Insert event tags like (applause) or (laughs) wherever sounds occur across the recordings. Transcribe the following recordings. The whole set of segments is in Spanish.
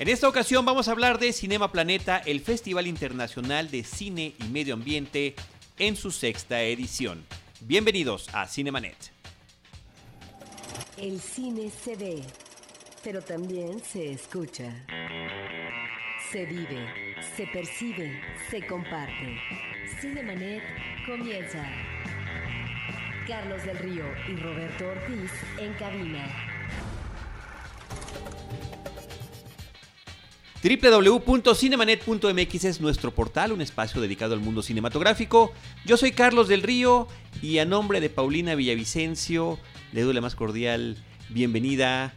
En esta ocasión vamos a hablar de Cinema Planeta, el Festival Internacional de Cine y Medio Ambiente en su sexta edición. Bienvenidos a Cinemanet. El cine se ve, pero también se escucha. Se vive, se percibe, se comparte. Cinemanet comienza. Carlos del Río y Roberto Ortiz en cabina. www.cinemanet.mx es nuestro portal, un espacio dedicado al mundo cinematográfico. Yo soy Carlos del Río y a nombre de Paulina Villavicencio le doy la más cordial bienvenida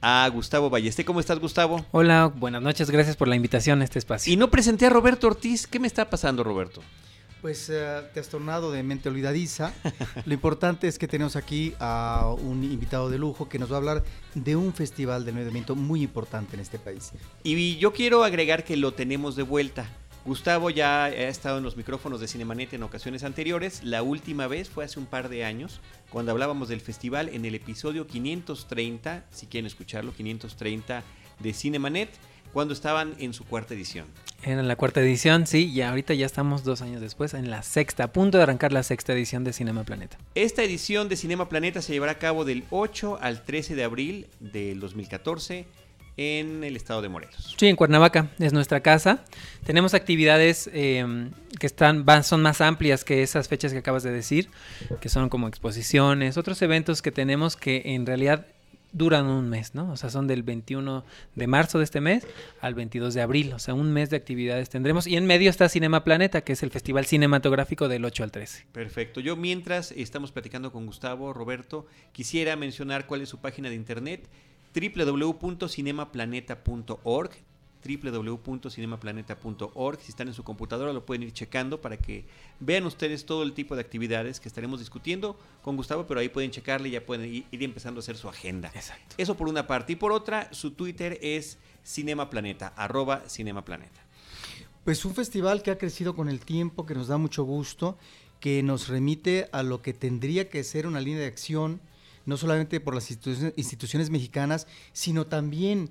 a Gustavo Ballesté. ¿Cómo estás, Gustavo? Hola, buenas noches, gracias por la invitación a este espacio. Y no presenté a Roberto Ortiz. ¿Qué me está pasando, Roberto? Pues uh, te has tornado de mente olvidadiza. Lo importante es que tenemos aquí a un invitado de lujo que nos va a hablar de un festival del medio muy importante en este país. Y yo quiero agregar que lo tenemos de vuelta. Gustavo ya ha estado en los micrófonos de Cinemanet en ocasiones anteriores. La última vez fue hace un par de años, cuando hablábamos del festival en el episodio 530, si quieren escucharlo, 530 de Cinemanet cuando estaban en su cuarta edición. Era la cuarta edición, sí, y ahorita ya estamos dos años después en la sexta, a punto de arrancar la sexta edición de Cinema Planeta. Esta edición de Cinema Planeta se llevará a cabo del 8 al 13 de abril del 2014 en el estado de Morelos. Sí, en Cuernavaca, es nuestra casa. Tenemos actividades eh, que están, van, son más amplias que esas fechas que acabas de decir, que son como exposiciones, otros eventos que tenemos que en realidad duran un mes, ¿no? O sea, son del 21 de marzo de este mes al 22 de abril, o sea, un mes de actividades tendremos. Y en medio está Cinema Planeta, que es el festival cinematográfico del 8 al 13. Perfecto. Yo mientras estamos platicando con Gustavo, Roberto, quisiera mencionar cuál es su página de internet, www.cinemaplaneta.org www.cinemaplaneta.org. Si están en su computadora lo pueden ir checando para que vean ustedes todo el tipo de actividades que estaremos discutiendo con Gustavo, pero ahí pueden checarle y ya pueden ir, empezando a hacer su agenda. Exacto. Eso por una parte. Y por otra, su Twitter es Cinemaplaneta, arroba Cinemaplaneta. Pues un festival que ha crecido con el tiempo, que nos da mucho gusto, que nos remite a lo que tendría que ser una línea de acción, no solamente por las instituciones, instituciones mexicanas, sino también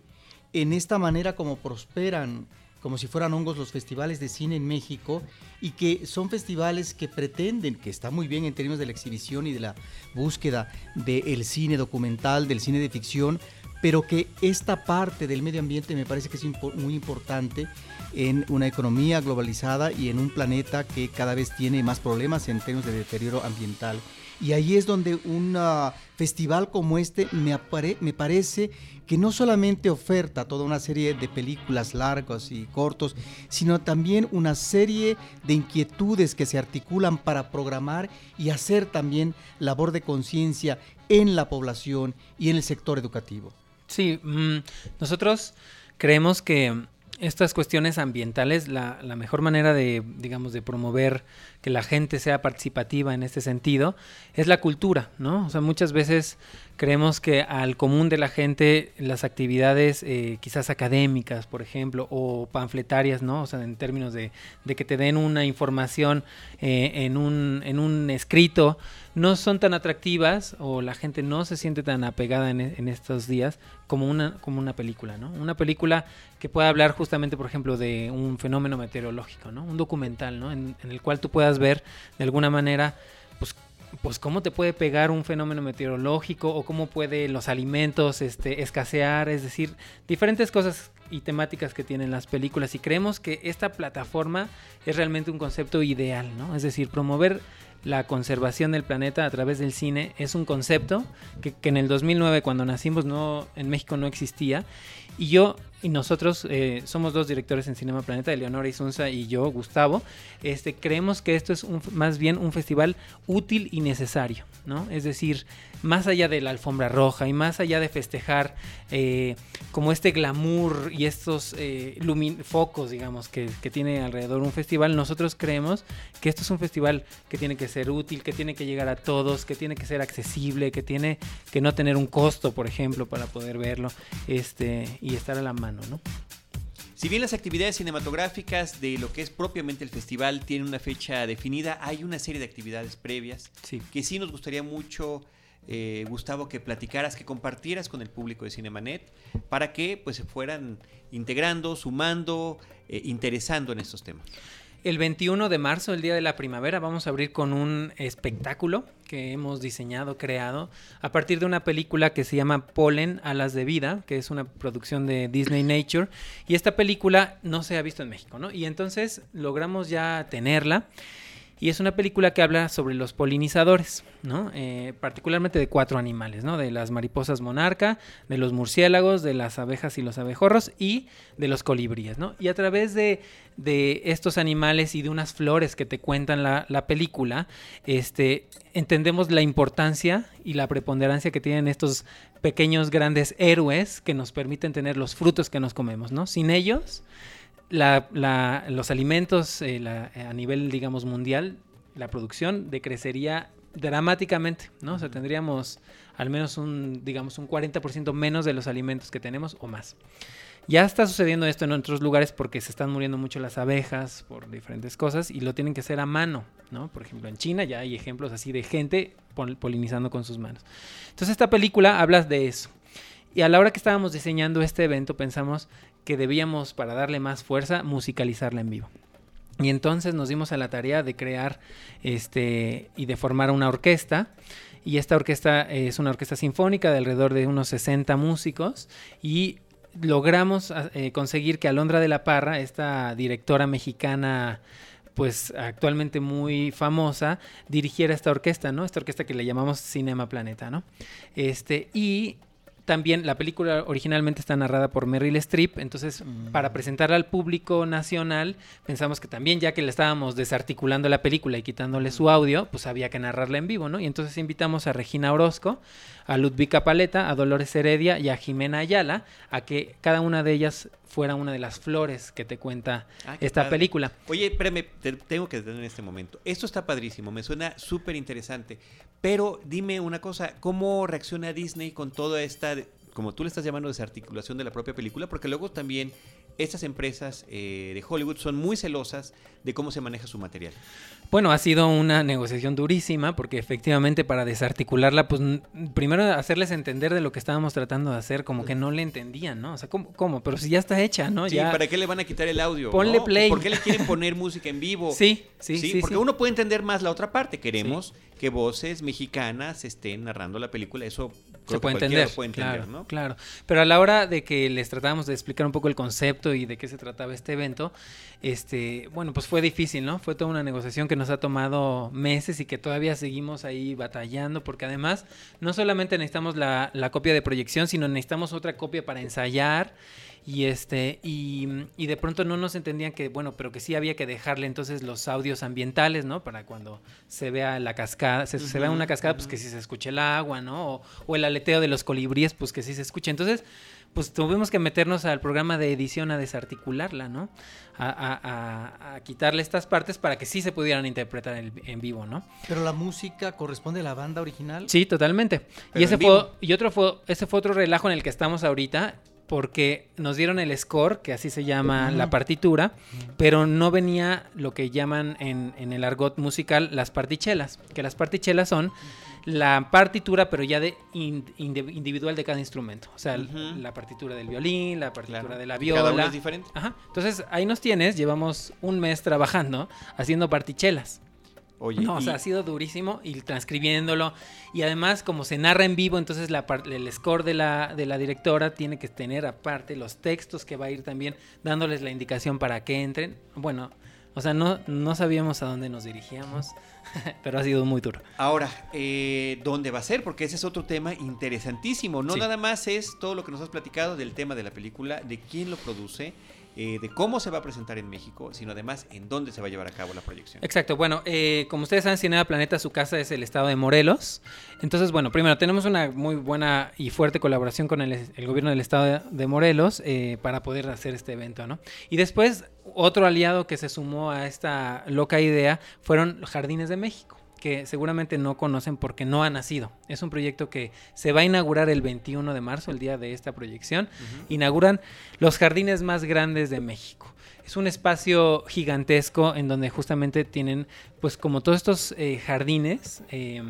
en esta manera como prosperan como si fueran hongos los festivales de cine en México y que son festivales que pretenden, que está muy bien en términos de la exhibición y de la búsqueda del cine documental, del cine de ficción, pero que esta parte del medio ambiente me parece que es muy importante en una economía globalizada y en un planeta que cada vez tiene más problemas en términos de deterioro ambiental. Y ahí es donde un uh, festival como este me, me parece que no solamente oferta toda una serie de películas largas y cortos, sino también una serie de inquietudes que se articulan para programar y hacer también labor de conciencia en la población y en el sector educativo. Sí, mmm, nosotros creemos que estas cuestiones ambientales, la, la, mejor manera de, digamos, de promover que la gente sea participativa en este sentido es la cultura, ¿no? O sea, muchas veces creemos que al común de la gente las actividades eh, quizás académicas, por ejemplo, o panfletarias, ¿no? O sea, en términos de, de que te den una información eh, en, un, en un escrito, no son tan atractivas o la gente no se siente tan apegada en, en, estos días como una, como una película, ¿no? Una película que pueda hablar justamente, por ejemplo, de un fenómeno meteorológico, ¿no? Un documental, ¿no? En, en el cual tú puedas ver de alguna manera, pues pues cómo te puede pegar un fenómeno meteorológico o cómo puede los alimentos este, escasear, es decir, diferentes cosas y temáticas que tienen las películas y creemos que esta plataforma es realmente un concepto ideal, ¿no? Es decir, promover la conservación del planeta a través del cine es un concepto que, que en el 2009 cuando nacimos no en México no existía y yo y nosotros eh, somos dos directores en Cinema Planeta, Eleonora Isunza y yo, Gustavo. Este, creemos que esto es un, más bien un festival útil y necesario, ¿no? Es decir, más allá de la alfombra roja y más allá de festejar eh, como este glamour y estos eh, focos, digamos, que, que, tiene alrededor un festival, nosotros creemos que esto es un festival que tiene que ser útil, que tiene que llegar a todos, que tiene que ser accesible, que tiene que no tener un costo, por ejemplo, para poder verlo este, y estar a la mano, ¿no? Si bien las actividades cinematográficas de lo que es propiamente el festival tienen una fecha definida, hay una serie de actividades previas sí. que sí nos gustaría mucho eh, Gustavo, que platicaras, que compartieras con el público de Cinemanet para que pues se fueran integrando, sumando, eh, interesando en estos temas. El 21 de marzo, el día de la primavera, vamos a abrir con un espectáculo que hemos diseñado, creado, a partir de una película que se llama Polen, Alas de Vida, que es una producción de Disney Nature. Y esta película no se ha visto en México, ¿no? Y entonces logramos ya tenerla. Y es una película que habla sobre los polinizadores, ¿no? Eh, particularmente de cuatro animales, ¿no? De las mariposas monarca, de los murciélagos, de las abejas y los abejorros y de los colibríes, ¿no? Y a través de, de estos animales y de unas flores que te cuentan la, la, película, este, entendemos la importancia y la preponderancia que tienen estos pequeños grandes héroes que nos permiten tener los frutos que nos comemos, ¿no? Sin ellos la, la, los alimentos eh, la, a nivel, digamos, mundial, la producción decrecería dramáticamente, ¿no? O sea, tendríamos al menos un, digamos, un 40% menos de los alimentos que tenemos o más. Ya está sucediendo esto en otros lugares porque se están muriendo mucho las abejas por diferentes cosas y lo tienen que hacer a mano, ¿no? Por ejemplo, en China ya hay ejemplos así de gente polinizando con sus manos. Entonces esta película habla de eso. Y a la hora que estábamos diseñando este evento pensamos que debíamos, para darle más fuerza, musicalizarla en vivo. Y entonces nos dimos a la tarea de crear este y de formar una orquesta. Y esta orquesta es una orquesta sinfónica de alrededor de unos 60 músicos. Y logramos eh, conseguir que Alondra de la Parra, esta directora mexicana pues actualmente muy famosa, dirigiera esta orquesta, ¿no? Esta orquesta que le llamamos Cinema Planeta, ¿no? Este, y también la película originalmente está narrada por Meryl Streep, entonces mm. para presentarla al público nacional pensamos que también ya que le estábamos desarticulando la película y quitándole su audio, pues había que narrarla en vivo, ¿no? Y entonces invitamos a Regina Orozco, a Ludvika Paleta, a Dolores Heredia y a Jimena Ayala a que cada una de ellas fuera una de las flores que te cuenta ah, esta película. Oye, espérame, te tengo que detener en este momento. Esto está padrísimo, me suena súper interesante. Pero dime una cosa, ¿cómo reacciona Disney con toda esta, como tú le estás llamando, desarticulación de la propia película? Porque luego también estas empresas eh, de Hollywood son muy celosas de cómo se maneja su material. Bueno, ha sido una negociación durísima porque efectivamente para desarticularla, pues primero hacerles entender de lo que estábamos tratando de hacer, como que no le entendían, ¿no? O sea, ¿cómo? Pero si ya está hecha, ¿no? Sí, ya... ¿para qué le van a quitar el audio? Ponle play. ¿Por qué le quieren poner música en vivo? Sí, sí, sí. porque uno puede entender más la otra parte. Queremos que voces mexicanas estén narrando la película. Eso se puede entender, puede entender claro, ¿no? Claro. Pero a la hora de que les tratábamos de explicar un poco el concepto y de qué se trataba este evento, este, bueno, pues fue difícil, ¿no? Fue toda una negociación que nos ha tomado meses y que todavía seguimos ahí batallando, porque además no solamente necesitamos la, la copia de proyección, sino necesitamos otra copia para ensayar y este, y, y, de pronto no nos entendían que, bueno, pero que sí había que dejarle entonces los audios ambientales, ¿no? Para cuando se vea la cascada, se, se vea una cascada, pues que sí se escuche el agua, ¿no? O, o, el aleteo de los colibríes, pues que sí se escuche. Entonces, pues tuvimos que meternos al programa de edición a desarticularla, ¿no? A, a, a quitarle estas partes para que sí se pudieran interpretar en, en, vivo, ¿no? Pero la música corresponde a la banda original. Sí, totalmente. Pero y ese fue, y otro fue, ese fue otro relajo en el que estamos ahorita porque nos dieron el score, que así se llama la partitura, pero no venía lo que llaman en, en, el argot musical las partichelas, que las partichelas son la partitura, pero ya de individual de cada instrumento. O sea, uh -huh. la partitura del violín, la partitura claro. de la viola. Cada uno es diferente. Ajá. Entonces, ahí nos tienes, llevamos un mes trabajando haciendo partichelas. Oye, no, y... o sea, ha sido durísimo y transcribiéndolo. Y además, como se narra en vivo, entonces la el score de la, de la directora tiene que tener aparte los textos que va a ir también dándoles la indicación para que entren. Bueno, o sea, no, no sabíamos a dónde nos dirigíamos, (laughs) pero ha sido muy duro. Ahora, eh, ¿dónde va a ser? Porque ese es otro tema interesantísimo. No sí. nada más es todo lo que nos has platicado del tema de la película, de quién lo produce eh, de cómo se va a presentar en México, sino además en dónde se va a llevar a cabo la proyección. Exacto, bueno, eh, como ustedes saben, Cinema Planeta, su casa es el estado de Morelos. Entonces, bueno, primero tenemos una muy buena y fuerte colaboración con el, gobierno del estado de, Morelos eh, para poder hacer este evento, ¿no? Y después, otro aliado que se sumó a esta loca idea fueron Jardines de México que seguramente no conocen porque no ha nacido. Es un proyecto que se va a inaugurar el 21 de marzo, el día de esta proyección. Uh -huh. Inauguran los jardines más grandes de México. Es un espacio gigantesco en donde justamente tienen, pues como todos estos eh, jardines, eh,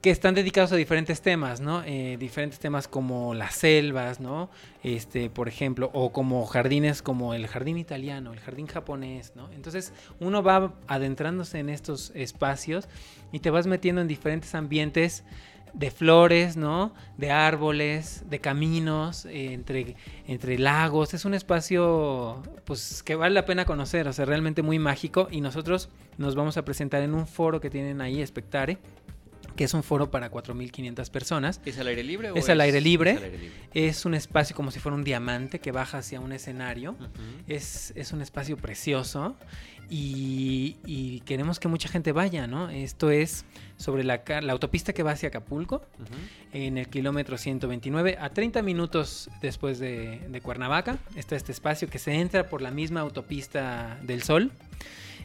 que están dedicados a diferentes temas, ¿no? Eh, diferentes temas como las selvas, ¿no? Este, por ejemplo, o como jardines como el jardín italiano, el jardín japonés, ¿no? Entonces uno va adentrándose en estos espacios y te vas metiendo en diferentes ambientes de flores, ¿no? De árboles, de caminos, entre, entre lagos. Es un espacio, pues, que vale la pena conocer, o sea, realmente muy mágico. Y nosotros nos vamos a presentar en un foro que tienen ahí, Espectare, que es un foro para 4.500 personas. ¿Es al aire libre? O es, al aire libre. es al aire libre. Es un espacio como si fuera un diamante que baja hacia un escenario. Es, es un espacio precioso y, y queremos que mucha gente vaya, ¿no? Esto es sobre la, la autopista que va hacia Acapulco, en el kilómetro 129, a 30 minutos después de, de Cuernavaca. Está este espacio que se entra por la misma autopista del Sol.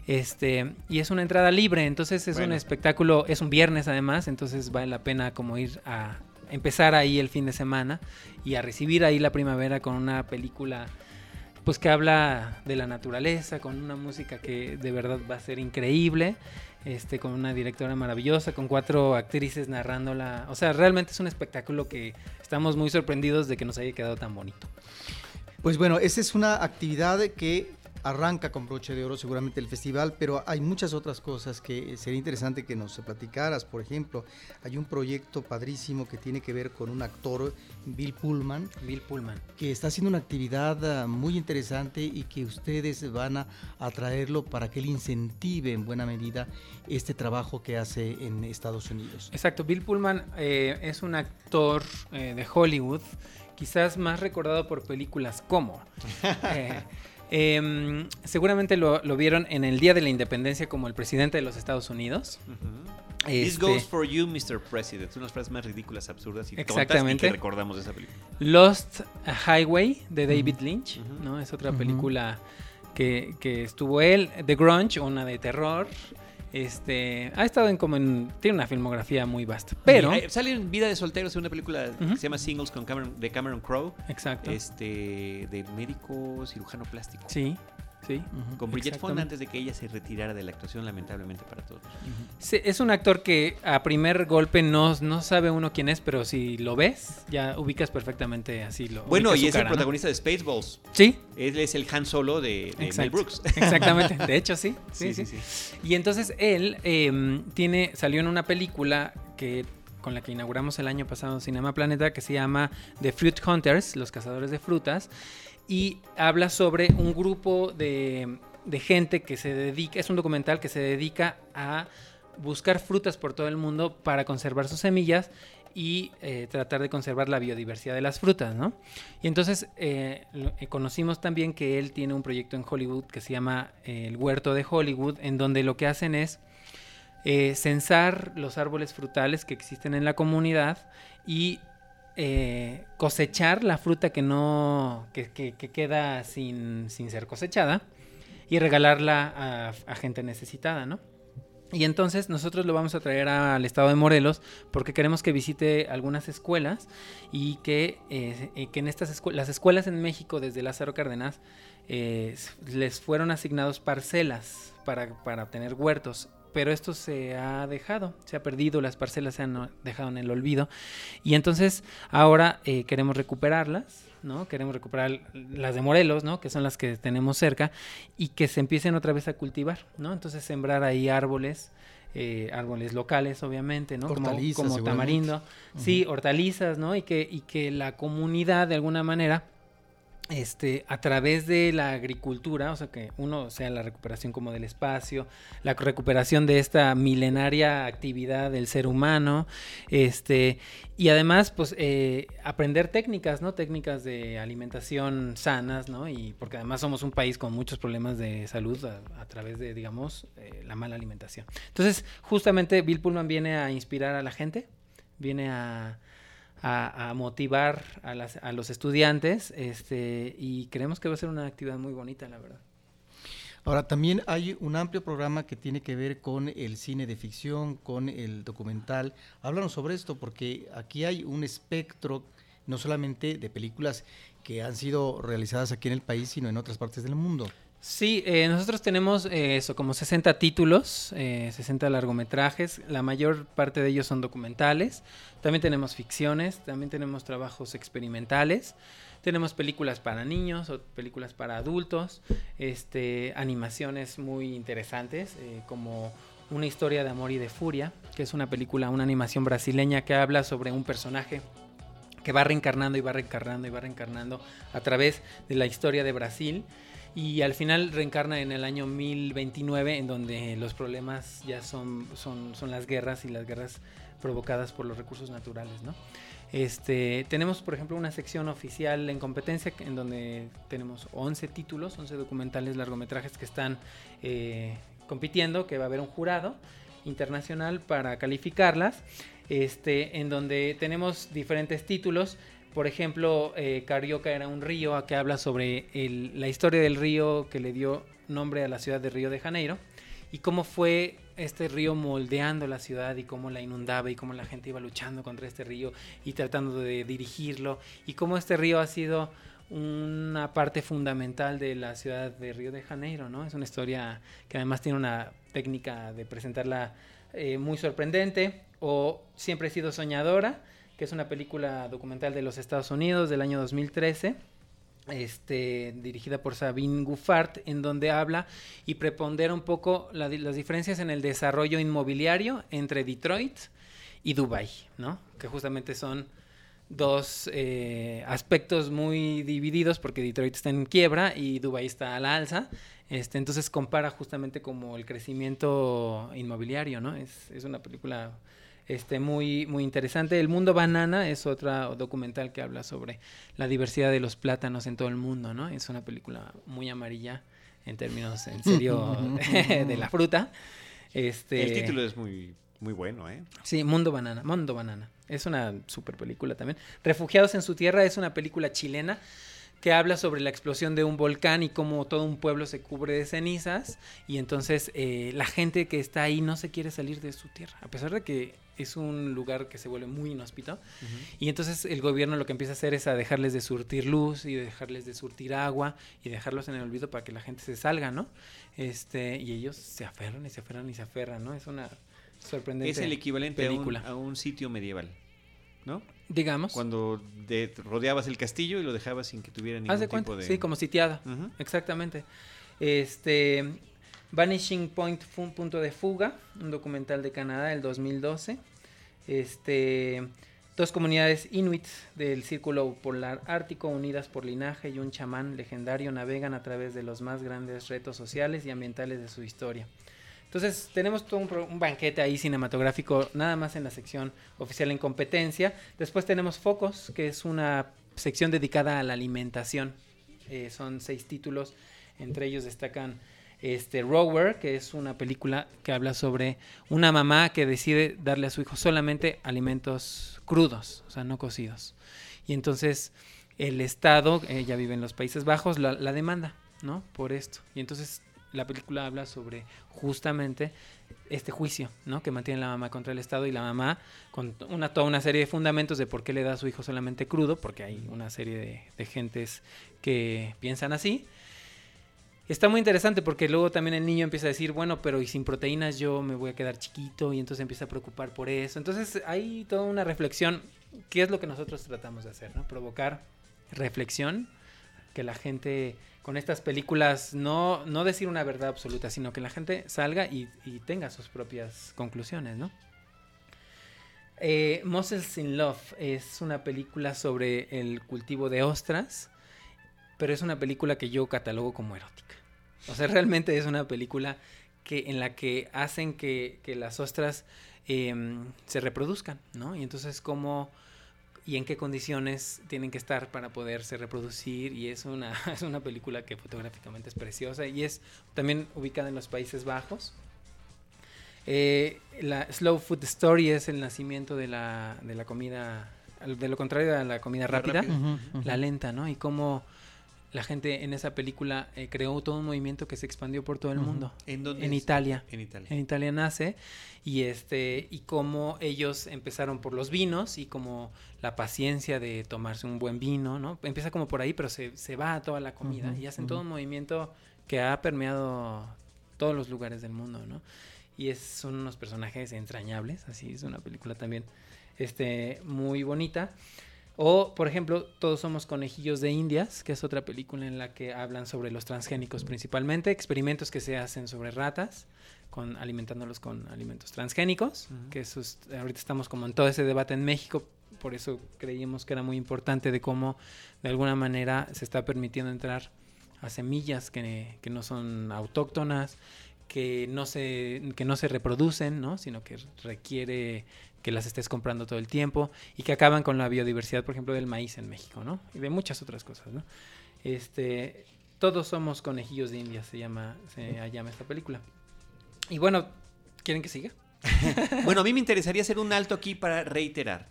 Este, y es una entrada libre, entonces es un espectáculo, es un viernes además, entonces vale la pena como ir a empezar ahí el fin de semana y a recibir ahí la primavera con una película pues que habla de la naturaleza, con una música que de verdad va a ser increíble, este, con una directora maravillosa, con cuatro actrices narrándola. O sea, realmente es un espectáculo que estamos muy sorprendidos de que nos haya quedado tan bonito. Pues bueno, esa es una actividad que arranca con broche de oro seguramente el festival, pero hay muchas otras cosas que sería interesante que nos platicaras. Por ejemplo, hay un proyecto padrísimo que tiene que ver con un actor, Bill Pullman, Bill Pullman. que está haciendo una actividad ah, muy interesante y que ustedes van a atraerlo para que él incentive en buena medida este trabajo que hace en Estados Unidos. Exacto, Bill Pullman eh, es un actor eh, de Hollywood, quizás más recordado por películas como. (laughs) eh, em, seguramente lo, lo vieron en el Día de la Independencia como el presidente de los Estados Unidos. Ujú. This Este, goes for you, Mr. President. Unas frases más ridículas, absurdas y tontas y Exactamente. que recordamos de esa película. Lost Highway de David Ujú. Lynch, Ujú. ¿no? Es otra película que, que estuvo él. The Grunge, una de terror. Este, ha estado en como en, tiene una filmografía muy vasta. Pero, eh, sale en Vida de Solteros en una película que se llama Singles con Cameron, de Cameron Crowe. exacto. Este, de médico cirujano plástico. Sí, sí. Con Bridget Fonda antes de que ella se retirara de la actuación, lamentablemente para todos. Sí, es un actor que a primer golpe no, no sabe uno quién es, pero si lo ves, ya ubicas perfectamente así lo. Bueno, y es el protagonista de Spaceballs. Sí, Él es el Han Solo de, de Mel. Brooks. (laughs) exactamente. De hecho, sí. Sí, sí. Y entonces él em, tiene, salió en una película que con la que inauguramos el año pasado Cinema Planeta que se llama The Fruit Hunters, los cazadores de frutas, y habla sobre un grupo de, de gente que se dedica, es un documental que se dedica a buscar frutas por todo el mundo para conservar sus semillas y eh, tratar de conservar la biodiversidad de las frutas, ¿no? Y entonces eh, eh, conocimos también que él tiene un proyecto en Hollywood que se llama El Huerto de Hollywood, en donde lo que hacen es censar los árboles frutales que existen en la comunidad y eh, cosechar la fruta que no que, que- que queda sin, sin ser cosechada y regalarla a, gente necesitada, ¿no? Y entonces nosotros lo vamos a traer al estado de Morelos porque queremos que visite algunas escuelas y que, eh, que en estas escuelas, las escuelas en México desde Lázaro Cárdenas eh, les fueron asignados parcelas para, para tener huertos. Pero esto se ha dejado, se ha perdido, las parcelas se han dejado en el olvido. Y entonces ahora eh, queremos recuperarlas, ¿no? Queremos recuperar las de Morelos, ¿no? Que son las que tenemos cerca y que se empiecen otra vez a cultivar, ¿no? Entonces sembrar ahí árboles, eh, árboles locales, obviamente, ¿no? Como- Hortalizas, como, seguramente. tamarindo, sí, hortalizas, ¿no? Y que, y que la comunidad de alguna manera este, a través de la agricultura, o sea, que uno sea la recuperación como del espacio, la recuperación de esta milenaria actividad del ser humano, este, y además, pues, eh, aprender técnicas, ¿no? Técnicas de alimentación sanas, ¿no? Y porque además somos un país con muchos problemas de salud a, través de, digamos, eh, la mala alimentación. Entonces, justamente Bill Pullman viene a inspirar a la gente, viene a a, a motivar a, las- a los estudiantes este, y creemos que va a ser una actividad muy bonita, la verdad. Ahora, también hay un amplio programa que tiene que ver con el cine de ficción, con el documental. Háblanos sobre esto, porque aquí hay un espectro no solamente de películas que han sido realizadas aquí en el país, sino en otras partes del mundo. Sí, eh, nosotros tenemos eh, eso, como 60 títulos, eh, 60 largometrajes, la mayor parte de ellos son documentales, también tenemos ficciones, también tenemos trabajos experimentales, tenemos películas para niños o películas para adultos, este, animaciones muy interesantes, eh, como Una historia de amor y de furia, que es una película, una animación brasileña que habla sobre un personaje que va reencarnando y va reencarnando y va reencarnando a través de la historia de Brasil y al final reencarna en el año 1029 en donde los problemas ya son, son, son las guerras y las guerras provocadas por los recursos naturales, ¿no? Este, tenemos, por ejemplo, una sección oficial en competencia en donde tenemos 11 títulos, 11 documentales largometrajes que están eh, compitiendo, que va a haber un jurado internacional para calificarlas, este, en donde tenemos diferentes títulos. Por ejemplo, eh, Carioca era un río que habla sobre el, la historia del río que le dio nombre a la ciudad de Río de Janeiro y cómo fue este río moldeando la ciudad y cómo la inundaba y cómo la gente iba luchando contra este río y tratando de dirigirlo y cómo este río ha sido una parte fundamental de la ciudad de Río de Janeiro, ¿no? Es una historia que además tiene una técnica de presentarla eh, muy sorprendente o Siempre he sido soñadora, que es una película documental de los Estados Unidos del año 2013 este, dirigida por Sabine Guffart, en donde habla y prepondera un poco la, las diferencias en el desarrollo inmobiliario entre Detroit y Dubai, ¿no? Que justamente son dos eh, aspectos muy divididos porque Detroit está en quiebra y Dubai está a la alza. Este, entonces compara justamente como el crecimiento inmobiliario, ¿no? Es, es una película este, muy, muy interesante. El Mundo Banana es otro documental que habla sobre la diversidad de los plátanos en todo el mundo, ¿no? Es una película muy amarilla en términos, en serio, (laughs) (laughs) de la fruta. Este, El título es muy, muy bueno, ¿eh? Sí, Mundo Banana, Mundo Banana. Es una super película también. Refugiados en su tierra es una película chilena que habla sobre la explosión de un volcán y cómo todo un pueblo se cubre de cenizas y entonces eh, la gente que está ahí no se quiere salir de su tierra, a pesar de que es un lugar que se vuelve muy inhóspito. Y entonces el gobierno lo que empieza a hacer es a dejarles de surtir luz y dejarles de surtir agua y dejarlos en el olvido para que la gente se salga, ¿no? Este, y ellos se aferran y se aferran y se aferran, ¿no? Es una sorprendente Es el equivalente a un, película. a un sitio medieval, ¿no? Digamos. Cuando de- rodeabas el castillo y lo dejabas sin que tuviera ningún Haz de tipo cuenta, de... sí, como sitiada. Exactamente. Este, Vanishing Point fue un punto de fuga, un documental de Canadá del 2012. Este, dos comunidades inuit del círculo polar ártico unidas por linaje y un chamán legendario navegan a través de los más grandes retos sociales y ambientales de su historia. Entonces tenemos todo un, un banquete ahí cinematográfico, nada más en la sección oficial en competencia. Después tenemos Focos, que es una sección dedicada a la alimentación. Eh, son seis títulos, entre ellos destacan este Rower, que es una película que habla sobre una mamá que decide darle a su hijo solamente alimentos crudos, o sea, no cocidos. Y entonces el Estado, ella vive en los Países Bajos, la, la demanda, ¿no? Por esto. Y entonces la película habla sobre justamente este juicio, ¿no? Que mantiene la mamá contra el Estado y la mamá con una, toda una serie de fundamentos de por qué le da a su hijo solamente crudo, porque hay una serie de, de gentes que piensan así. Está muy interesante porque luego también el niño empieza a decir, bueno, pero y sin proteínas yo me voy a quedar chiquito y entonces empieza a preocupar por eso. Entonces hay toda una reflexión, que es lo que nosotros tratamos de hacer, ¿no? Provocar reflexión, que la gente con estas películas no, no decir una verdad absoluta, sino que la gente salga y, y tenga sus propias conclusiones, ¿no? Eh, Mussels in Love es una película sobre el cultivo de ostras, pero es una película que yo catalogo como erótica. O sea, (laughs) realmente es una película que, en la que hacen que, que las ostras em, se reproduzcan, ¿no? Y entonces cómo y en qué condiciones tienen que estar para poderse reproducir y es una, (laughs) es una película que fotográficamente es preciosa y es también ubicada en los Países Bajos. Eh, la Slow Food Story es el nacimiento de la, de la comida, de lo contrario a la comida rápida, ujú. la lenta, ¿no? Y cómo la gente en esa película eh, creó todo un movimiento que se expandió por todo el Ujú. mundo. ¿En dónde En es? Italia. En Italia. En Italia nace y este y cómo ellos empezaron por los vinos y como la paciencia de tomarse un buen vino, ¿no? Empieza como por ahí, pero se, se va a toda la comida Ujú, y hacen ujú. todo un movimiento que ha permeado todos los lugares del mundo, ¿no? Y es, son unos personajes entrañables, así es una película también este, muy bonita. O, por ejemplo, Todos somos conejillos de Indias, que es otra película en la que hablan sobre los transgénicos principalmente, experimentos que se hacen sobre ratas, con, alimentándolos con alimentos transgénicos, que eso ahorita estamos como en todo ese debate en México, por eso creíamos que era muy importante de cómo de alguna manera se está permitiendo entrar a semillas que, que no son autóctonas, que no se, que no se reproducen, ¿no? sino que requiere que las estés comprando todo el tiempo y que acaban con la biodiversidad, por ejemplo, del maíz en México, ¿no? Y de muchas otras cosas, ¿no? Este, todos somos conejillos de India, se llama, se llama esta película. Y bueno, ¿quieren que siga? (laughs) bueno, a mí me interesaría hacer un alto aquí para reiterar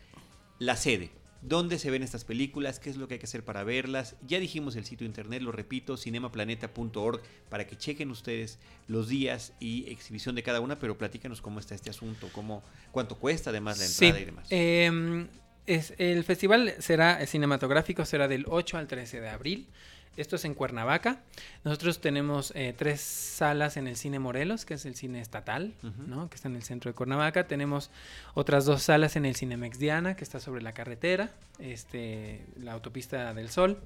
la sede dónde se ven estas películas, qué es lo que hay que hacer para verlas. Ya dijimos el sitio internet, lo repito, cinemaplaneta.org, para que chequen ustedes los días y exhibición de cada una, pero platícanos cómo está este asunto, cómo, cuánto cuesta además la entrada y demás. Em, es, el festival será cinematográfico, será del 8 al 13 de abril. Esto es en Cuernavaca. Nosotros tenemos eh, tres salas en el Cine Morelos, que es el cine estatal, ¿no? que está en el centro de Cuernavaca. Tenemos otras dos salas en el Cinemex Diana, que está sobre la carretera, este, la autopista del Sol.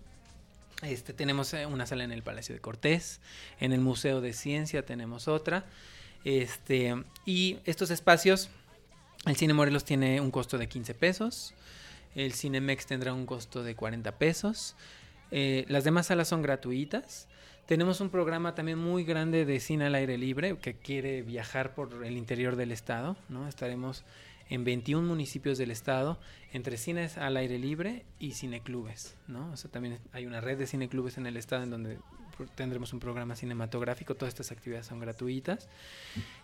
Este, tenemos eh, una sala en el Palacio de Cortés, en el Museo de Ciencia tenemos otra. Este, y estos espacios, el Cine Morelos tiene un costo de 15 pesos, el Cinemex tendrá un costo de 40 pesos. Eh, las demás salas son gratuitas. Tenemos un programa también muy grande de cine al aire libre que quiere viajar por el interior del estado. ¿no? Estaremos en 21 municipios del estado entre cines al aire libre y cineclubes. ¿no? También hay una red de cineclubes en el estado en donde tendremos un programa cinematográfico. Todas estas actividades son gratuitas.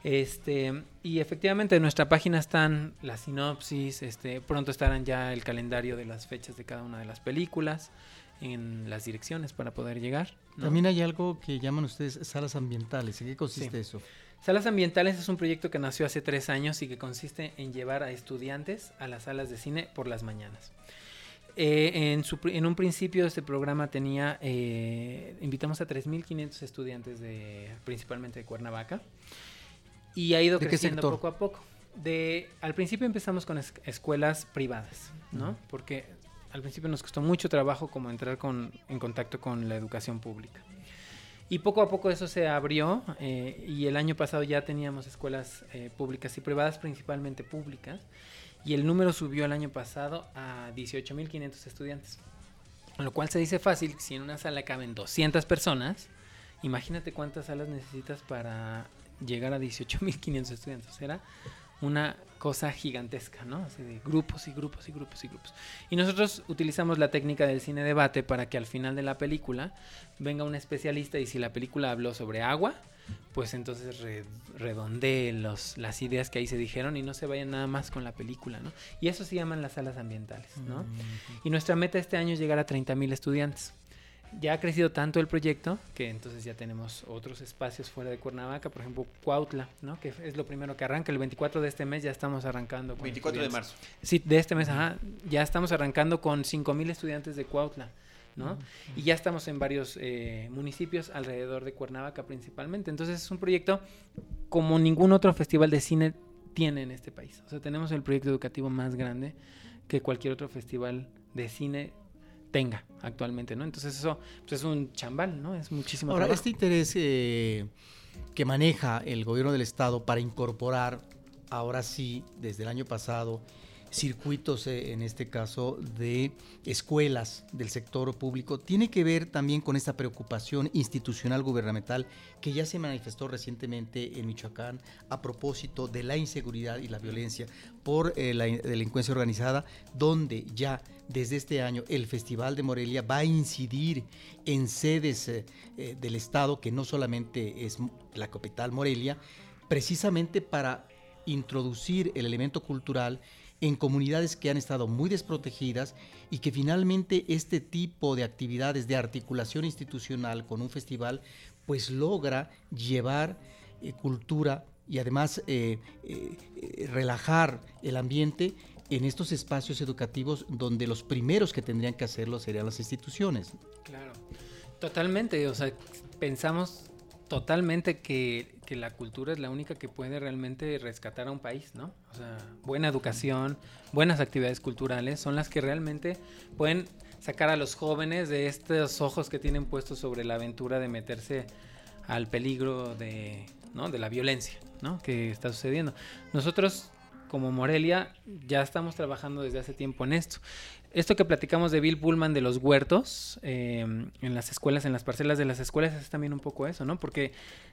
Este, y efectivamente en nuestra página están las sinopsis. Este, pronto estarán ya el calendario de las fechas de cada una de las películas en las direcciones para poder llegar. También hay algo que llaman ustedes salas ambientales. ¿En qué consiste eso? Salas ambientales es un proyecto que nació hace tres años y que consiste en llevar a estudiantes a las salas de cine por las mañanas. Eh, en, en, un principio este programa tenía, eh, invitamos a 3.500 estudiantes de, principalmente de Cuernavaca y ha ido creciendo poco a poco. De, al principio empezamos con escuelas privadas, ¿no? Porque al principio nos costó mucho trabajo como entrar con, en contacto con la educación pública. Y poco a poco eso se abrió eh, y el año pasado ya teníamos escuelas eh, públicas y privadas, principalmente públicas, y el número subió el año pasado a 18.500 estudiantes. Lo cual se dice fácil, si en una sala caben 200 personas, imagínate cuántas salas necesitas para llegar a 18.500 estudiantes. Era una cosa gigantesca, ¿no? Así de grupos y grupos y grupos y grupos. Y nosotros utilizamos la técnica del cine debate para que al final de la película venga un especialista y si la película habló sobre agua, pues entonces redondee los, las ideas que ahí se dijeron y no se vayan nada más con la película, ¿no? Y eso se llaman las salas ambientales, ¿no? Mm, y nuestra meta este año es llegar a 30.000 estudiantes ya ha crecido tanto el proyecto que entonces ya tenemos otros espacios fuera de Cuernavaca, por ejemplo, Cuautla, ¿no? que es lo primero que arranca. El 24 de este mes ya estamos arrancando. Con 24 de marzo. Sí, de este mes, ajá. Ya estamos arrancando con 5.000 estudiantes de Cuautla. ¿no? Y ya estamos en varios eh, municipios alrededor de Cuernavaca principalmente. Entonces es un proyecto como ningún otro festival de cine tiene en este país. O sea, tenemos el proyecto educativo más grande que cualquier otro festival de cine tenga actualmente, ¿no? Entonces eso pues, es un chambal, ¿no? Es muchísimo Ahora, este interés eh, que maneja el gobierno del estado para incorporar, ahora sí, desde el año pasado, circuitos, eh, en este caso, de escuelas del sector público, tiene que ver también con esta preocupación institucional gubernamental que ya se manifestó recientemente en Michoacán a propósito de la inseguridad y la violencia por eh, la delincuencia organizada, donde ya desde este año el Festival de Morelia va a incidir en sedes eh, del Estado, que no solamente es la capital Morelia, precisamente para introducir el elemento cultural en comunidades que han estado muy desprotegidas y que finalmente este tipo de actividades de articulación institucional con un festival pues logra llevar eh, cultura y además eh, eh, relajar el ambiente en estos espacios educativos donde los primeros que tendrían que hacerlo serían las instituciones. Claro, totalmente. O sea, pensamos totalmente que, que la cultura es la única que puede realmente rescatar a un país, ¿no? O sea, buena educación, buenas actividades culturales son las que realmente pueden sacar a los jóvenes de estos ojos que tienen puestos sobre la aventura de meterse al peligro de, ¿no? de la violencia ¿no? que está sucediendo. Nosotros como Morelia ya estamos trabajando desde hace tiempo en esto. Esto que platicamos de Bill Pullman de los huertos eh, en las escuelas, en las parcelas de las escuelas, es también un poco eso, ¿no? Porque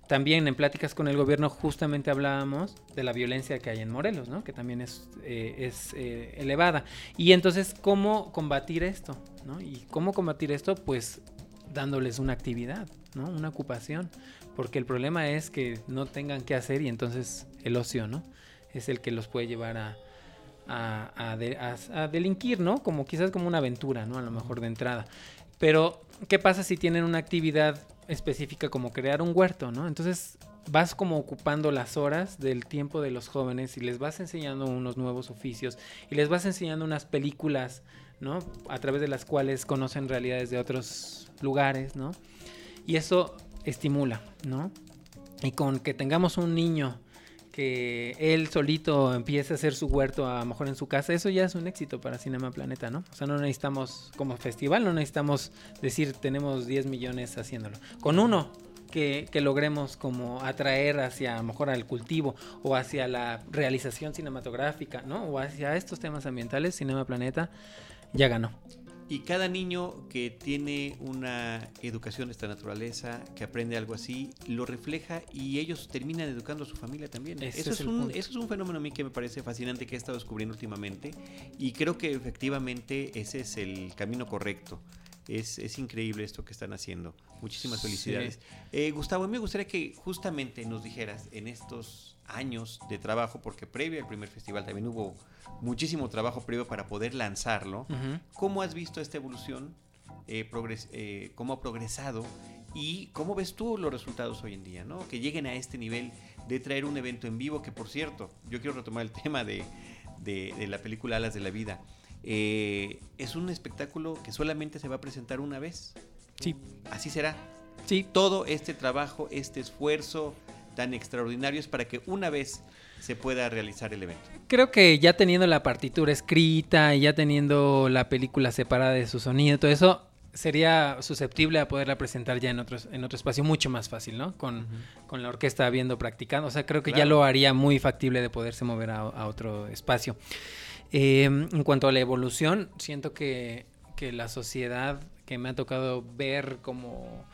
también en pláticas con el gobierno justamente hablábamos de la violencia que hay en Morelos, ¿no? Que también es, eh, es eh, elevada. Y entonces, ¿cómo combatir esto? ¿no? Y cómo combatir esto, pues dándoles una actividad, ¿no? Una ocupación. Porque el problema es que no tengan qué hacer y entonces el ocio, ¿no? Es el que los puede llevar a, a, delinquir, ¿no? Como quizás como una aventura, ¿no? A lo mejor de entrada. Pero, ¿qué pasa si tienen una actividad específica como crear un huerto, ¿no? Entonces vas como ocupando las horas del tiempo de los jóvenes y les vas enseñando unos nuevos oficios y les vas enseñando unas películas, ¿no? A través de las cuales conocen realidades de otros lugares, ¿no? Y eso estimula, ¿no? Y con que tengamos un niño que él solito empiece a hacer su huerto a lo mejor en su casa, eso ya es un éxito para Cinema Planeta, ¿no? O sea, no necesitamos, como festival, no necesitamos decir tenemos 10 millones haciéndolo. Con uno que, logremos como atraer hacia a lo mejor al cultivo o hacia la realización cinematográfica, ¿no? O hacia estos temas ambientales, Cinema Planeta ya ganó. Y cada niño que tiene una educación de esta naturaleza, que aprende algo así, lo refleja y ellos terminan educando a su familia también. Eso, es, un, eso es un fenómeno a mí que me parece fascinante que he estado descubriendo últimamente y creo que efectivamente ese es el camino correcto. Es, es, increíble esto que están haciendo. Muchísimas felicidades. Eh, Gustavo, a mí me gustaría que justamente nos dijeras en estos años de trabajo, porque previo al primer festival también hubo muchísimo trabajo previo para poder lanzarlo. ¿Cómo has visto esta evolución? Eh, eh, ¿Cómo ha progresado? ¿Y cómo ves tú los resultados hoy en día? ¿no? Que lleguen a este nivel de traer un evento en vivo, que por cierto, yo quiero retomar el (laughs) tema de, de, la película Alas de la Vida. Eh, es un espectáculo que solamente se va a presentar una vez. Sí. Así será. Sí. Todo este trabajo, este esfuerzo tan extraordinario es para que una vez se pueda realizar el evento. Creo que ya teniendo la partitura escrita y ya teniendo la película separada de su sonido, todo eso sería susceptible a poderla presentar ya en otro espacio mucho más fácil, ¿no? Con, con la orquesta viendo practicando. O sea, creo que ya lo haría muy factible de poderse mover a, otro espacio. Eh, en cuanto a la evolución, siento que, que la sociedad que me ha tocado ver como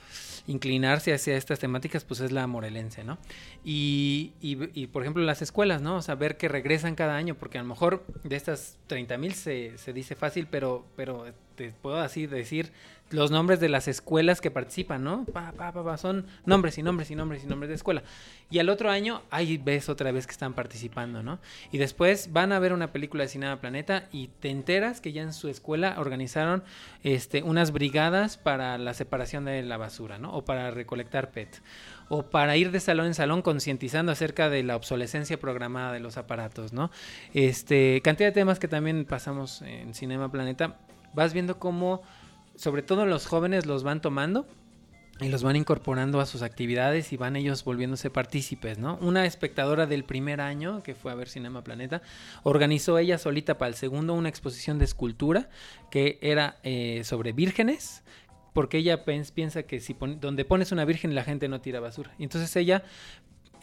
inclinarse hacia estas temáticas, pues es la morelense, ¿no? Y, y, por ejemplo, las escuelas, ¿no? O sea, ver que regresan cada año, porque a lo mejor de estas 30 mil se, se, dice fácil, pero, pero te puedo así decir los nombres de las escuelas que participan, ¿no? Pa, pa, pa, son nombres y nombres y nombres y nombres de escuela. Y al otro año, ahí ves otra vez que están participando, ¿no? Y después van a ver una película de Cinema Planeta y te enteras que ya en su escuela organizaron este, unas brigadas para la separación de la basura, ¿no? O para recolectar PET. O para ir de salón en salón concientizando acerca de la obsolescencia programada de los aparatos, ¿no? Este, cantidad de temas que también pasamos en Cinema Planeta. Vas viendo cómo sobre todo los jóvenes los van tomando y los van incorporando a sus actividades y van ellos volviéndose partícipes, ¿no? Una espectadora del primer año, que fue a ver Cinema Planeta, organizó ella solita para el segundo una exposición de escultura que era eh, sobre vírgenes, porque ella piensa que si donde pones una virgen la gente no tira basura. Entonces ella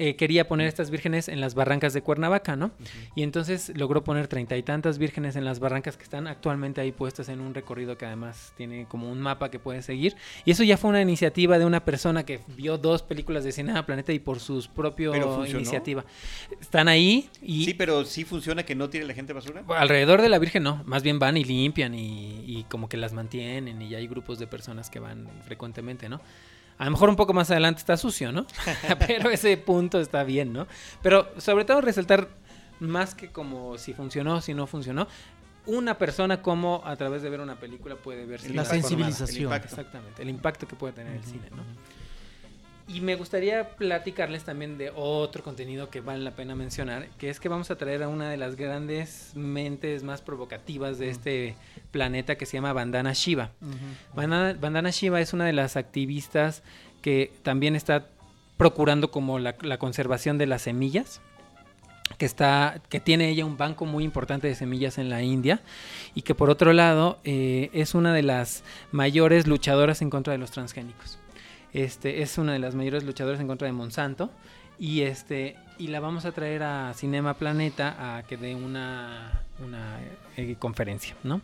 eh, quería poner estas vírgenes en las barrancas de Cuernavaca, ¿no? Y entonces logró poner treinta y tantas vírgenes en las barrancas que están actualmente ahí puestas en un recorrido que además tiene como un mapa que puede seguir. Y eso ya fue una iniciativa de una persona que vio dos películas de Cinema Planeta y por sus propios iniciativa. Están ahí y... Sí, pero sí funciona que no tiene la gente basura. Alrededor de la Virgen no, más bien van y limpian y, y como que las mantienen y ya hay grupos de personas que van frecuentemente, ¿no? A lo mejor un poco más adelante está sucio, ¿no? (laughs) Pero ese punto está bien, ¿no? Pero sobre todo resaltar más que como si funcionó, si no funcionó, una persona como a través de ver una película puede ver la sensibilización. Exactamente, el impacto que puede tener el cine, ¿no? Y me gustaría platicarles también de otro contenido que vale la pena mencionar, que es que vamos a traer a una de las grandes mentes más provocativas de este planeta que se llama Bandana Shiva. Bandana, Shiva es una de las activistas que también está procurando como la, la conservación de las semillas que está que tiene ella un banco muy importante de semillas en la India y que por otro lado eh, es una de las mayores luchadoras en contra de los transgénicos este es una de las mayores luchadoras en contra de Monsanto. Y este y la vamos a traer a Cinema Planeta a que dé una eh, conferencia no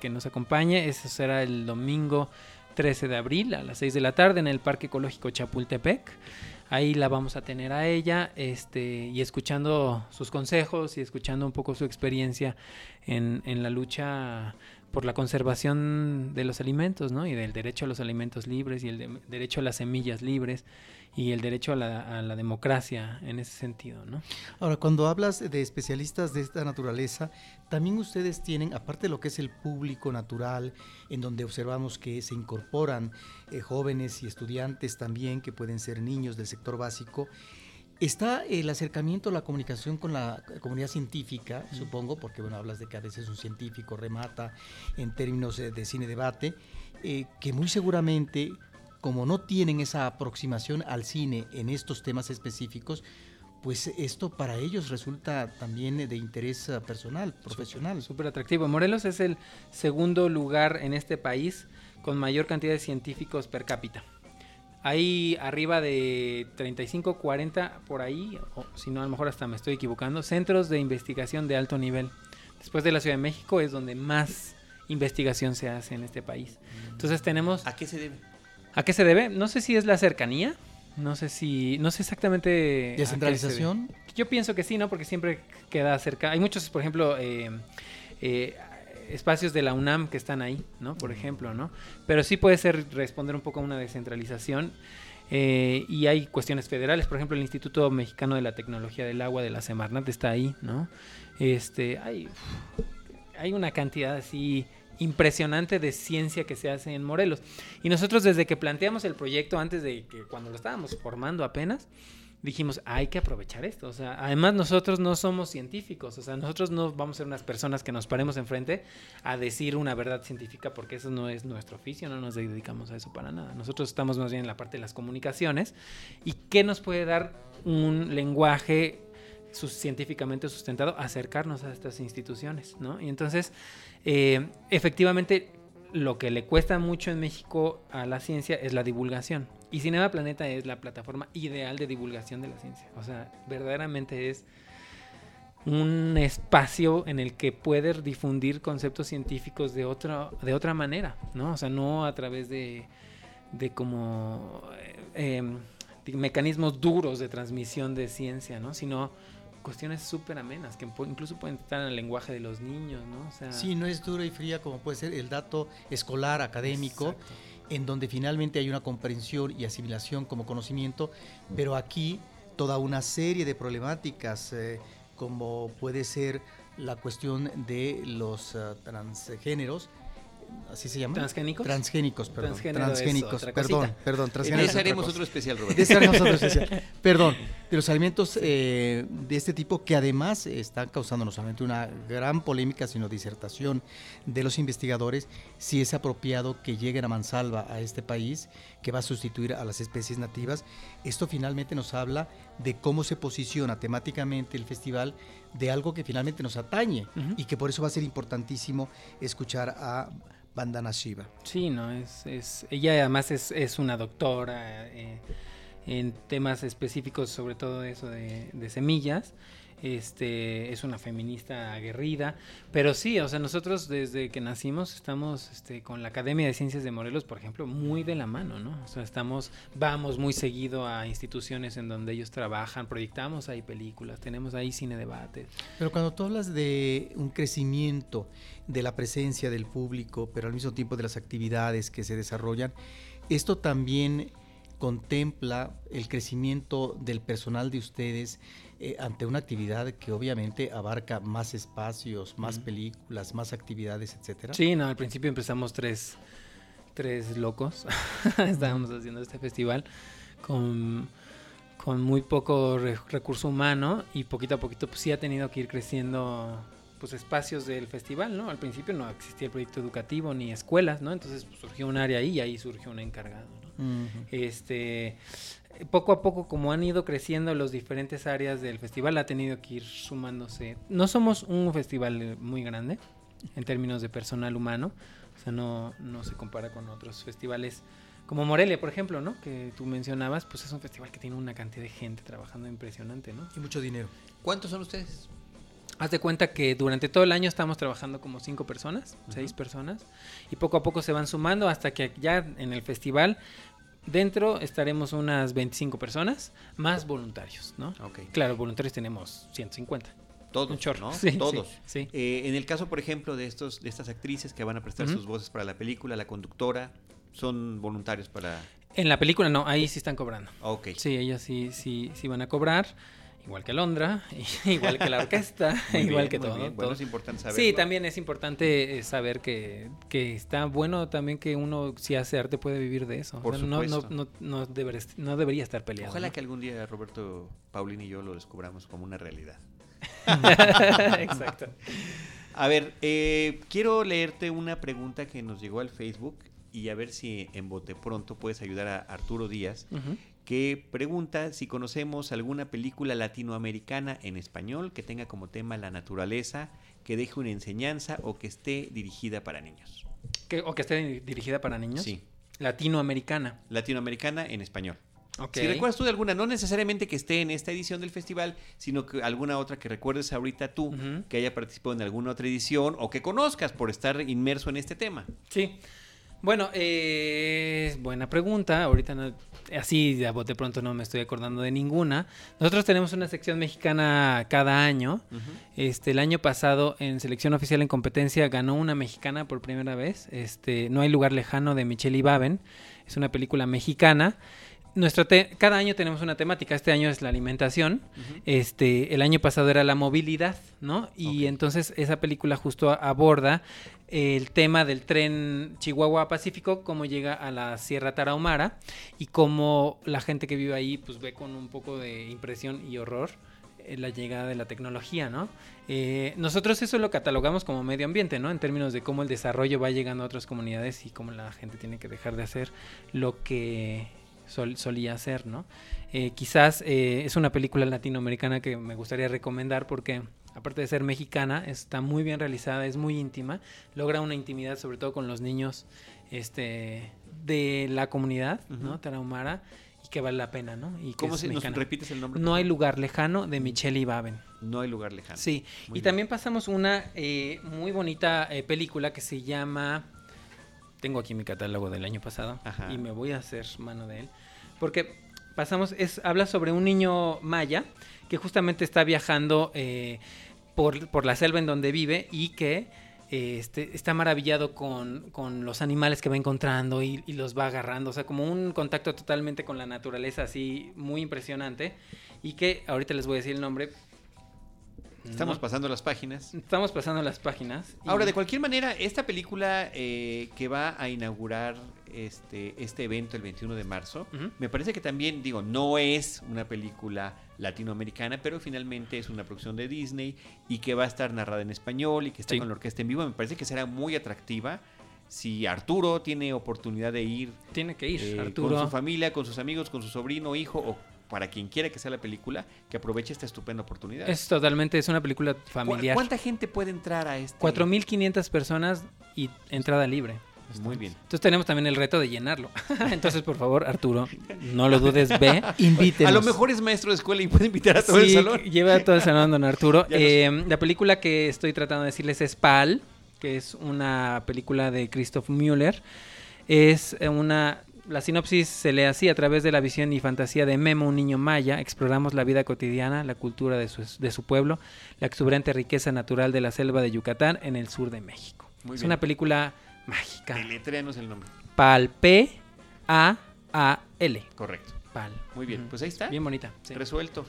que, nos acompañe. Eso será el domingo 13 de abril a las 6 de la tarde en el Parque Ecológico Chapultepec. Ahí la vamos a tener a ella este, y escuchando sus consejos y escuchando un poco su experiencia en, en la lucha por la conservación de los alimentos, ¿no? Y del derecho a los alimentos libres y el de- derecho a las semillas libres y el derecho a la, democracia en ese sentido, ¿no? Ahora, cuando hablas de especialistas de esta naturaleza, también ustedes tienen, aparte de lo que es el público natural, en donde observamos que se incorporan eh, jóvenes y estudiantes también, que pueden ser niños del sector básico, está el acercamiento, la comunicación con la comunidad científica, supongo, porque bueno, hablas de que a veces un científico remata en términos eh, de cine debate, eh, que muy seguramente, como no tienen esa aproximación al cine en estos temas específicos, pues esto para ellos resulta también de interés eh, personal, profesional. Súper atractivo. Morelos es el segundo lugar en este país con mayor cantidad de científicos per cápita. Hay arriba de 35, 40 por ahí, o si no, a lo mejor hasta me estoy equivocando, centros de investigación de alto nivel. Después de la Ciudad de México es donde más investigación se hace en este país. Entonces tenemos... ¿A qué se debe? ¿A qué se debe? No sé si es la cercanía, no sé si... No sé exactamente... Descentralización. Yo pienso que sí, ¿no? Porque siempre queda cerca. Hay muchos, por ejemplo, eh, eh, espacios de la UNAM que están ahí, ¿no? Por ejemplo, ¿no? Pero sí puede ser responder un poco a una descentralización. eh, y hay cuestiones federales, por ejemplo, el Instituto Mexicano de la Tecnología del Agua de la Semarnat está ahí, ¿no? Este, hay, hay una cantidad así impresionante de ciencia que se hace en Morelos. Y nosotros desde que planteamos el proyecto, antes de que cuando lo estábamos formando apenas, dijimos, hay que aprovechar esto. O sea, además nosotros no somos científicos, o sea, nosotros no vamos a ser unas personas que nos paremos enfrente a decir una verdad científica, porque eso no es nuestro oficio, no nos dedicamos a eso para nada. Nosotros estamos más bien en la parte de las comunicaciones. ¿Y qué nos puede dar un lenguaje sus- científicamente sustentado? Acercarnos a estas instituciones, ¿no? Y entonces, eh, efectivamente, lo que le cuesta mucho en México a la ciencia es la divulgación. Y Cinema Planeta es la plataforma ideal de divulgación de la ciencia. O sea, verdaderamente es un espacio en el que puedes difundir conceptos científicos de otra, de otra manera, ¿no? O sea, no a través de, de como eh, em, mecanismos duros de transmisión de ciencia, ¿no? Sino cuestiones súper amenas, que incluso pueden estar en el lenguaje de los niños, ¿no? O sea, Sí, no es dura y fría como puede ser el dato escolar, académico, Exacto. en donde finalmente hay una comprensión y asimilación como conocimiento, pero aquí toda una serie de problemáticas, eh, como puede ser la cuestión de los eh, transgéneros, ¿así se llama? ¿Transgénicos? Transgénicos, perdón. Transgénero Transgénicos, otra perdón, perdón, De eso es otra haremos otro especial, Roberto. De haremos otro especial. Perdón, de los alimentos eh, de este tipo que además están causando no solamente una gran polémica, sino disertación de los investigadores, si es apropiado que lleguen a mansalva a este país, que va a sustituir a las especies nativas. Esto finalmente nos habla de cómo se posiciona temáticamente el festival de algo que finalmente nos atañe y que por eso va a ser importantísimo escuchar a Bandana Shiva. Sí, no, es, es ella además es, es una doctora eh, en temas específicos, sobre todo eso de, de semillas. Este, es una feminista aguerrida, pero sí, o sea, nosotros desde que nacimos estamos este, con la Academia de Ciencias de Morelos, por ejemplo, muy de la mano, ¿no? O sea, estamos, vamos muy seguido a instituciones en donde ellos trabajan, proyectamos ahí películas, tenemos ahí cine debate. Pero cuando tú hablas de un crecimiento de la presencia del público, pero al mismo tiempo de las actividades que se desarrollan, esto también contempla el crecimiento del personal de ustedes eh, ante una actividad que obviamente abarca más espacios, más películas, más actividades, etcétera. Sí, no, al principio empezamos tres, tres locos. (laughs) Estábamos haciendo este festival con, con muy poco re- recurso humano y poquito a poquito pues sí ha tenido que ir creciendo pues espacios del festival, ¿no? Al principio no existía el proyecto educativo ni escuelas, ¿no? Entonces pues, surgió un área ahí y ahí surgió un encargado, ¿no? Este, poco a poco, como han ido creciendo las diferentes áreas del festival, ha tenido que ir sumándose. No somos un festival eh, muy grande en términos de personal humano, o sea, no, no se compara con otros festivales como Morelia, por ejemplo, ¿no? Que tú mencionabas, pues es un festival que tiene una cantidad de gente trabajando impresionante, ¿no? Y mucho dinero. ¿Cuántos son ustedes? Haz de cuenta que durante todo el año estamos trabajando como cinco personas, seis personas, y poco a poco se van sumando hasta que ya en el festival dentro estaremos unas 25 personas, más voluntarios, ¿no? Ok. Claro, voluntarios tenemos 150. Todos, Un chorro. ¿no? (laughs) Sí, Todos. sí, sí. Eh, en el caso, por ejemplo, de estos, de estas actrices que van a prestar Ujú. sus voces para la película, la conductora, son voluntarios para. En la película no, ahí sí están cobrando. Ok. Sí, ellas sí, sí, sí van a cobrar, igual que Alondra, (laughs) igual que la orquesta, (laughs) igual bien, que todo. bien. Bueno, todo. es importante saberlo. Sí, también es importante eh, saber que, que está bueno también que uno si hace arte puede vivir de eso. O Por sea, no, no, supuesto. no, no, debería, no debería estar peleado. Ojalá que algún día Roberto, Paulín y yo lo descubramos como una realidad. (laughs) Exacto. A ver, eh, quiero leerte una pregunta que nos llegó al Facebook y a ver si en bote pronto puedes ayudar a Arturo Díaz, Ujú. Que pregunta si conocemos alguna película latinoamericana en español que tenga como tema la naturaleza, que deje una enseñanza o que esté dirigida para niños. Que- o que esté di- dirigida para niños. Sí, Latinoamericana. latinoamericana en español. Ok. Si recuerdas tú de alguna, no necesariamente que esté en esta edición del festival, sino que alguna otra que recuerdes ahorita tú, que haya participado en alguna otra edición o que conozcas por estar inmerso en este tema. Sí. Bueno, eh, buena pregunta. Ahorita no- así de pronto no me estoy acordando de ninguna. Nosotros tenemos una sección mexicana cada año. Este, el año pasado en selección oficial en competencia ganó una mexicana por primera vez. Este, No hay lugar lejano de Michelle Ibaben. Es una película mexicana. Nuestro te- cada año tenemos una temática. Este año es la alimentación. Este, el año pasado era la movilidad, ¿no? Y entonces esa película justo aborda el tema del tren Chihuahua Pacífico, cómo llega a la Sierra Tarahumara y cómo la gente que vive ahí pues ve con un poco de impresión y horror eh, la llegada de la tecnología, ¿no? Eh, nosotros eso lo catalogamos como medio ambiente, ¿no? En términos de cómo el desarrollo va llegando a otras comunidades y cómo la gente tiene que dejar de hacer lo que sol- solía hacer, ¿no? Eh, quizás eh, es una película latinoamericana que me gustaría recomendar porque aparte de ser mexicana, está muy bien realizada, es muy íntima, logra una intimidad sobre todo con los niños este, de la comunidad, ¿no? Ujú. Tarahumara, y que vale la pena, ¿no? Y que ¿Cómo es se nos repites el nombre? No hay lugar lejano de Michelle Ibaben. No hay lugar lejano. Sí, Muy y bien. también pasamos una eh, muy bonita eh, película que se llama. Tengo aquí mi catálogo del año pasado Ajá. y me voy a hacer mano de él. Porque pasamos, es, habla sobre un niño maya que justamente está viajando eh, por, por la selva en donde vive y que eh, este, está maravillado con, con los animales que va encontrando y, y los va agarrando. O sea, como un contacto totalmente con la naturaleza, así muy impresionante. Y que ahorita les voy a decir el nombre. Estamos No- pasando las páginas. Estamos pasando las páginas. y- Ahora, de cualquier manera, esta película eh, que va a inaugurar este, este evento el 21 de marzo, me parece que también, digo, no es una película latinoamericana, pero finalmente es una producción de Disney y que va a estar narrada en español y que está Sí. con la orquesta en vivo. Me parece que será muy atractiva. Si Arturo tiene oportunidad de ir Tiene que ir, eh, Arturo. con su familia, con sus amigos, con su sobrino, hijo o para quien quiera que sea la película, que aproveche esta estupenda oportunidad. Es totalmente, es una película ¿Cu- familiar. ¿Cuánta gente puede entrar a este? 4.500 personas y entrada libre. Muy bien. Entonces tenemos también el reto de llenarlo. (laughs) Entonces, por favor, Arturo, no lo dudes, ve. (laughs) Invítenos. A lo mejor es maestro de escuela y puede invitar a todo el salón. lleva a todo el salón, don (laughs) Arturo. Sé. Eh, la película que estoy tratando de decirles es Pal, que es una película de Christoph Müller. Es una... La sinopsis se lee así, a través de la visión y fantasía de Memo, un niño maya, exploramos la vida cotidiana, la cultura de su, de su pueblo, la exuberante riqueza natural de la selva de Yucatán en el sur de México. Muy es bien. una película mágica. Deletréanos el nombre. Pal, P-A-A-L. Correcto. Pal. Muy bien. Pues ahí está. Bien bonita. sí. Resuelto.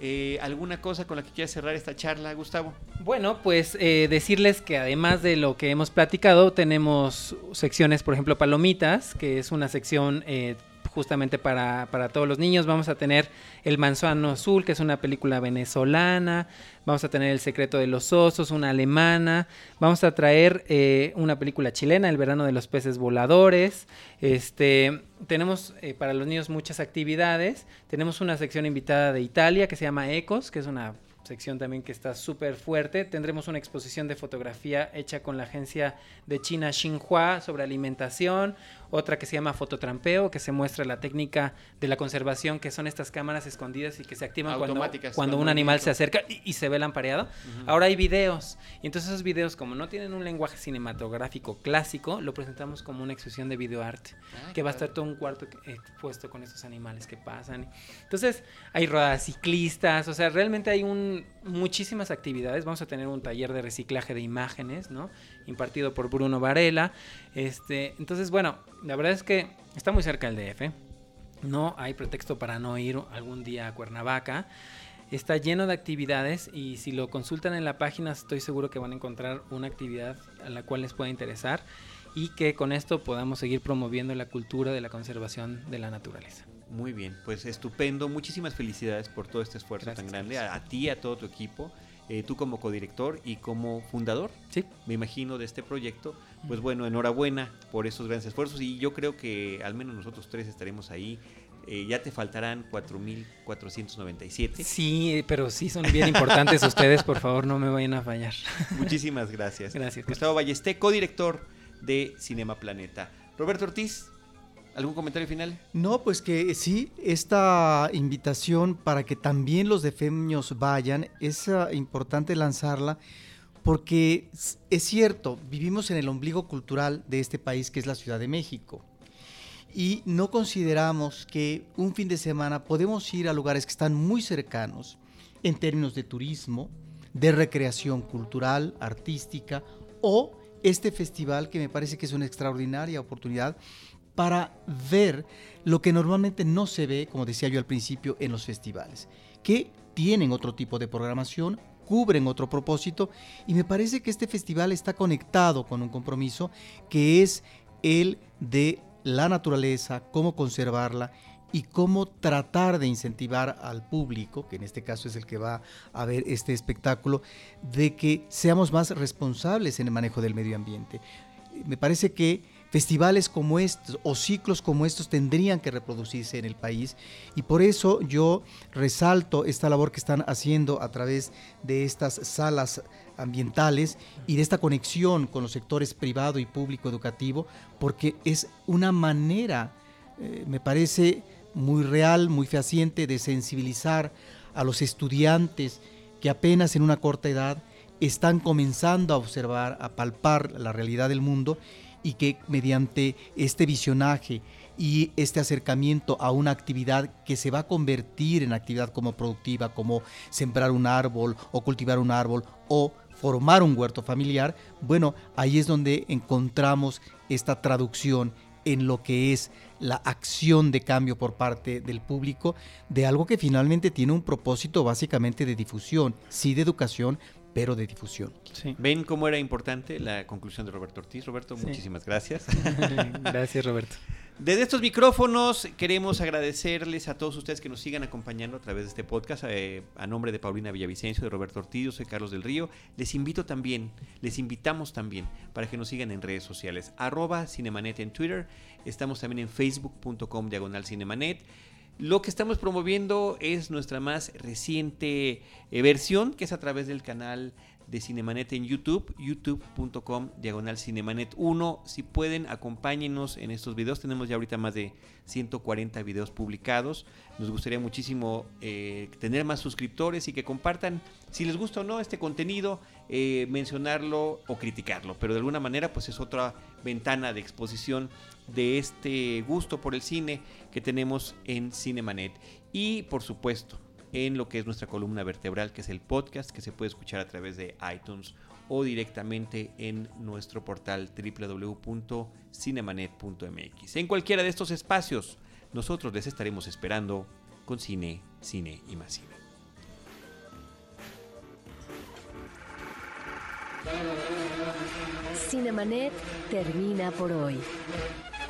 Eh, ¿Alguna cosa con la que quieras cerrar esta charla, Gustavo? Bueno, pues eh, decirles que además de lo que hemos platicado, tenemos secciones, por ejemplo, Palomitas, que es una sección eh, justamente para, para todos los niños. Vamos a tener El Manzano Azul, que es una película venezolana. Vamos a tener El Secreto de los Osos, una alemana. Vamos a traer eh, una película chilena, El Verano de los Peces Voladores. Este, tenemos eh, para los niños muchas actividades. Tenemos una sección invitada de Italia que se llama Ecos, que es una sección también que está súper fuerte. Tendremos una exposición de fotografía hecha con la agencia de China Xinhua sobre alimentación, otra que se llama fototrampeo, que se muestra la técnica de la conservación, que son estas cámaras escondidas y que se activan cuando, un animal se acerca y, y se ve lampareado. Ahora hay videos. Y entonces esos videos, como no tienen un lenguaje cinematográfico clásico, lo presentamos como una exposición de videoarte, Ah, que va a estar todo un cuarto expuesto con estos animales que pasan. Entonces, hay rodadas ciclistas, o sea, realmente hay un, muchísimas actividades. Vamos a tener un taller de reciclaje de imágenes, ¿no? Impartido por Bruno Varela. Este, entonces, bueno, la verdad es que está muy cerca el DF. No hay pretexto para no ir algún día a Cuernavaca. Está lleno de actividades y si lo consultan en la página estoy seguro que van a encontrar una actividad a la cual les pueda interesar y que con esto podamos seguir promoviendo la cultura de la conservación de la naturaleza. Muy bien, pues estupendo. Muchísimas felicidades por todo este esfuerzo Gracias, tan grande. A, a ti, a todo tu equipo. eh, tú como codirector y como fundador, Sí, me imagino, de este proyecto. Pues bueno, enhorabuena por esos grandes esfuerzos y yo creo que al menos nosotros tres estaremos ahí. Eh, ya te faltarán 4.497. sí, pero sí son bien importantes (laughs) ustedes, por favor no me vayan a fallar. Muchísimas gracias. Gracias. Gustavo Ballesté, codirector de Cinema Planeta. Roberto Ortiz, ¿algún comentario final? No, pues que sí, esta invitación para que también los defeños vayan, es ah, importante lanzarla porque es cierto, vivimos en el ombligo cultural de este país que es la Ciudad de México. Y no consideramos que un fin de semana podemos ir a lugares que están muy cercanos en términos de turismo, de recreación cultural, artística o este festival que me parece que es una extraordinaria oportunidad para ver lo que normalmente no se ve, como decía yo al principio, en los festivales, que tienen otro tipo de programación, cubren otro propósito, y me parece que este festival está conectado con un compromiso que es el de la naturaleza, cómo conservarla y cómo tratar de incentivar al público, que en este caso es el que va a ver este espectáculo, de que seamos más responsables en el manejo del medio ambiente. Me parece que festivales como estos o ciclos como estos tendrían que reproducirse en el país. Y por eso yo resalto esta labor que están haciendo a través de estas salas ambientales y de esta conexión con los sectores privado y público educativo porque es una manera, eh, me parece muy real, muy fehaciente de sensibilizar a los estudiantes que apenas en una corta edad están comenzando a observar, a palpar la realidad del mundo y que mediante este visionaje y este acercamiento a una actividad que se va a convertir en actividad como productiva, como sembrar un árbol o cultivar un árbol o formar un huerto familiar, bueno, ahí es donde encontramos esta traducción en lo que es la acción de cambio por parte del público de algo que finalmente tiene un propósito básicamente de difusión, sí de educación, pero de difusión. Sí. ¿Ven cómo era importante la conclusión de Roberto Ortiz? Roberto, Sí. muchísimas gracias. (laughs) Gracias, Roberto. Desde estos micrófonos queremos agradecerles a todos ustedes que nos sigan acompañando a través de este podcast. eh, a nombre de Paulina Villavicencio, de Roberto Ortiz, yo soy Carlos del Río. Les invito también, les invitamos también para que nos sigan en redes sociales. Arroba Cinemanet en Twitter. Estamos también en facebook.com diagonal Cinemanet. Lo que estamos promoviendo es nuestra más reciente eh, versión, que es a través del canal de Cinemanet en YouTube, youtube.com diagonal Cinemanet 1. Si pueden, acompáñenos en estos videos. Tenemos ya ahorita más de 140 videos publicados. Nos gustaría muchísimo eh, tener más suscriptores y que compartan, si les gusta o no este contenido, eh, mencionarlo o criticarlo. Pero de alguna manera, pues es otra ventana de exposición de este gusto por el cine que tenemos en Cinemanet. Y por supuesto, en lo que es nuestra columna vertebral, que es el podcast, que se puede escuchar a través de iTunes o directamente en nuestro portal www.cinemanet.mx. En cualquiera de estos espacios, nosotros les estaremos esperando con cine, cine y más cine. Cinemanet termina por hoy.